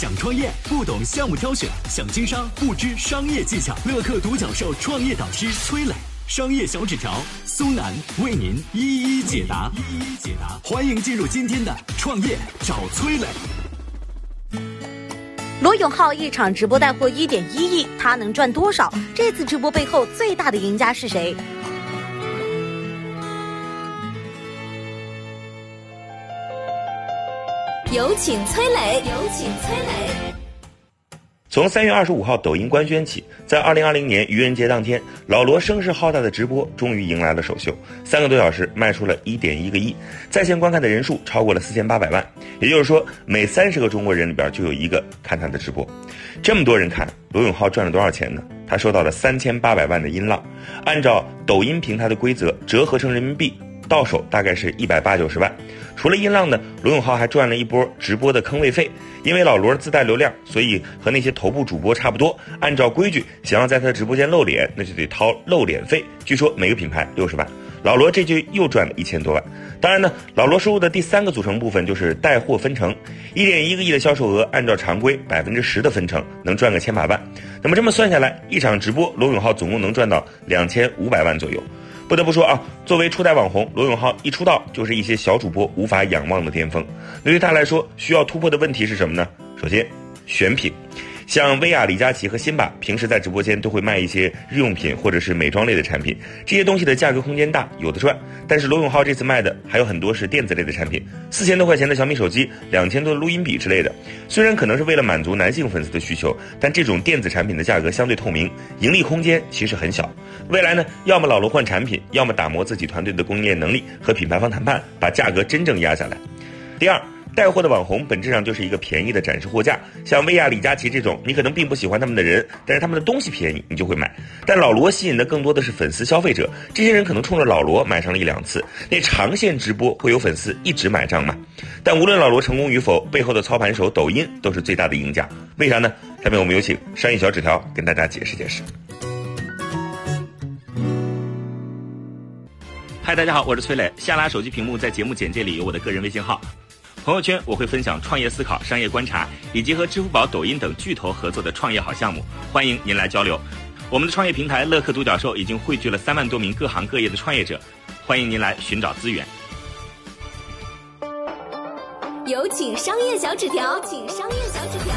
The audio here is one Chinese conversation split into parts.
想创业不懂项目挑选，想经商不知商业技巧。乐客独角兽创业导师崔磊，商业小纸条苏南为您一一解答。一一解答，欢迎进入今天的创业找崔磊。罗永浩一场直播带货一点一亿，他能赚多少？这次直播背后最大的赢家是谁？有请崔磊，有请崔磊。从三月二十五号抖音官宣起，在二零二零年愚人节当天，老罗声势浩大的直播终于迎来了首秀，三个多小时卖出了一点一个亿，在线观看的人数超过了四千八百万，也就是说，每三十个中国人里边就有一个看他的直播。这么多人看，罗永浩赚了多少钱呢？他收到了三千八百万的音浪，按照抖音平台的规则折合成人民币。到手大概是一百八九十万，除了音浪呢，罗永浩还赚了一波直播的坑位费。因为老罗自带流量，所以和那些头部主播差不多。按照规矩，想要在他的直播间露脸，那就得掏露脸费。据说每个品牌六十万，老罗这就又赚了一千多万。当然呢，老罗收入的第三个组成部分就是带货分成，一点一个亿的销售额，按照常规百分之十的分成，能赚个千把万。那么这么算下来，一场直播，罗永浩总共能赚到两千五百万左右。不得不说啊，作为初代网红，罗永浩一出道就是一些小主播无法仰望的巅峰。对于他来说，需要突破的问题是什么呢？首先，选品。像薇娅、李佳琦和辛巴平时在直播间都会卖一些日用品或者是美妆类的产品，这些东西的价格空间大，有的赚。但是罗永浩这次卖的还有很多是电子类的产品，四千多块钱的小米手机，两千多的录音笔之类的。虽然可能是为了满足男性粉丝的需求，但这种电子产品的价格相对透明，盈利空间其实很小。未来呢，要么老罗换产品，要么打磨自己团队的供应链能力，和品牌方谈判，把价格真正压下来。第二。带货的网红本质上就是一个便宜的展示货架，像薇娅、李佳琦这种，你可能并不喜欢他们的人，但是他们的东西便宜，你就会买。但老罗吸引的更多的是粉丝消费者，这些人可能冲着老罗买上了一两次，那长线直播会有粉丝一直买账吗？但无论老罗成功与否，背后的操盘手抖音都是最大的赢家。为啥呢？下面我们有请商业小纸条跟大家解释解释。嗨，大家好，我是崔磊。下拉手机屏幕，在节目简介里有我的个人微信号。朋友圈我会分享创业思考、商业观察，以及和支付宝、抖音等巨头合作的创业好项目，欢迎您来交流。我们的创业平台乐客独角兽已经汇聚了三万多名各行各业的创业者，欢迎您来寻找资源。有请商业小纸条，请商业小纸条。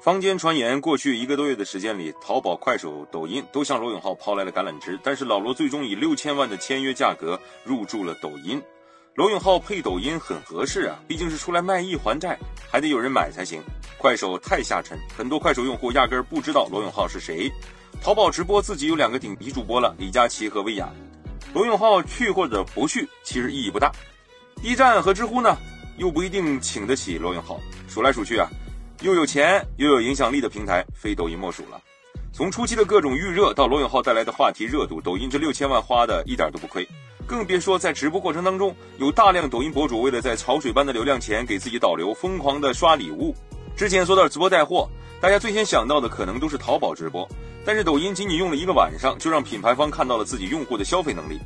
坊间传言，过去一个多月的时间里，淘宝、快手、抖音都向罗永浩抛来了橄榄枝，但是老罗最终以六千万的签约价格入驻了抖音。罗永浩配抖音很合适啊，毕竟是出来卖艺还债，还得有人买才行。快手太下沉，很多快手用户压根儿不知道罗永浩是谁。淘宝直播自己有两个顶级主播了，李佳琦和薇娅。罗永浩去或者不去，其实意义不大。B 站和知乎呢，又不一定请得起罗永浩。数来数去啊，又有钱又有影响力的平台，非抖音莫属了。从初期的各种预热到罗永浩带来的话题热度，抖音这六千万花的一点都不亏。更别说在直播过程当中，有大量抖音博主为了在潮水般的流量前给自己导流，疯狂的刷礼物。之前说到直播带货，大家最先想到的可能都是淘宝直播，但是抖音仅仅用了一个晚上，就让品牌方看到了自己用户的消费能力。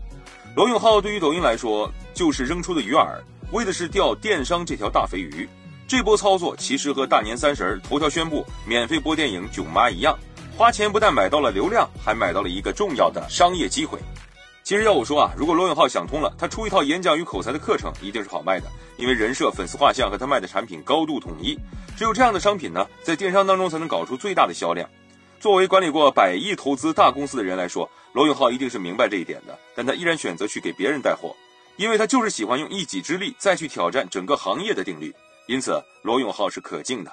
罗永浩对于抖音来说，就是扔出的鱼饵，为的是钓电商这条大肥鱼。这波操作其实和大年三十儿头条宣布免费播电影《囧妈》一样，花钱不但买到了流量，还买到了一个重要的商业机会。其实要我说啊，如果罗永浩想通了，他出一套演讲与口才的课程一定是好卖的，因为人设、粉丝画像和他卖的产品高度统一。只有这样的商品呢，在电商当中才能搞出最大的销量。作为管理过百亿投资大公司的人来说，罗永浩一定是明白这一点的，但他依然选择去给别人带货，因为他就是喜欢用一己之力再去挑战整个行业的定律。因此，罗永浩是可敬的。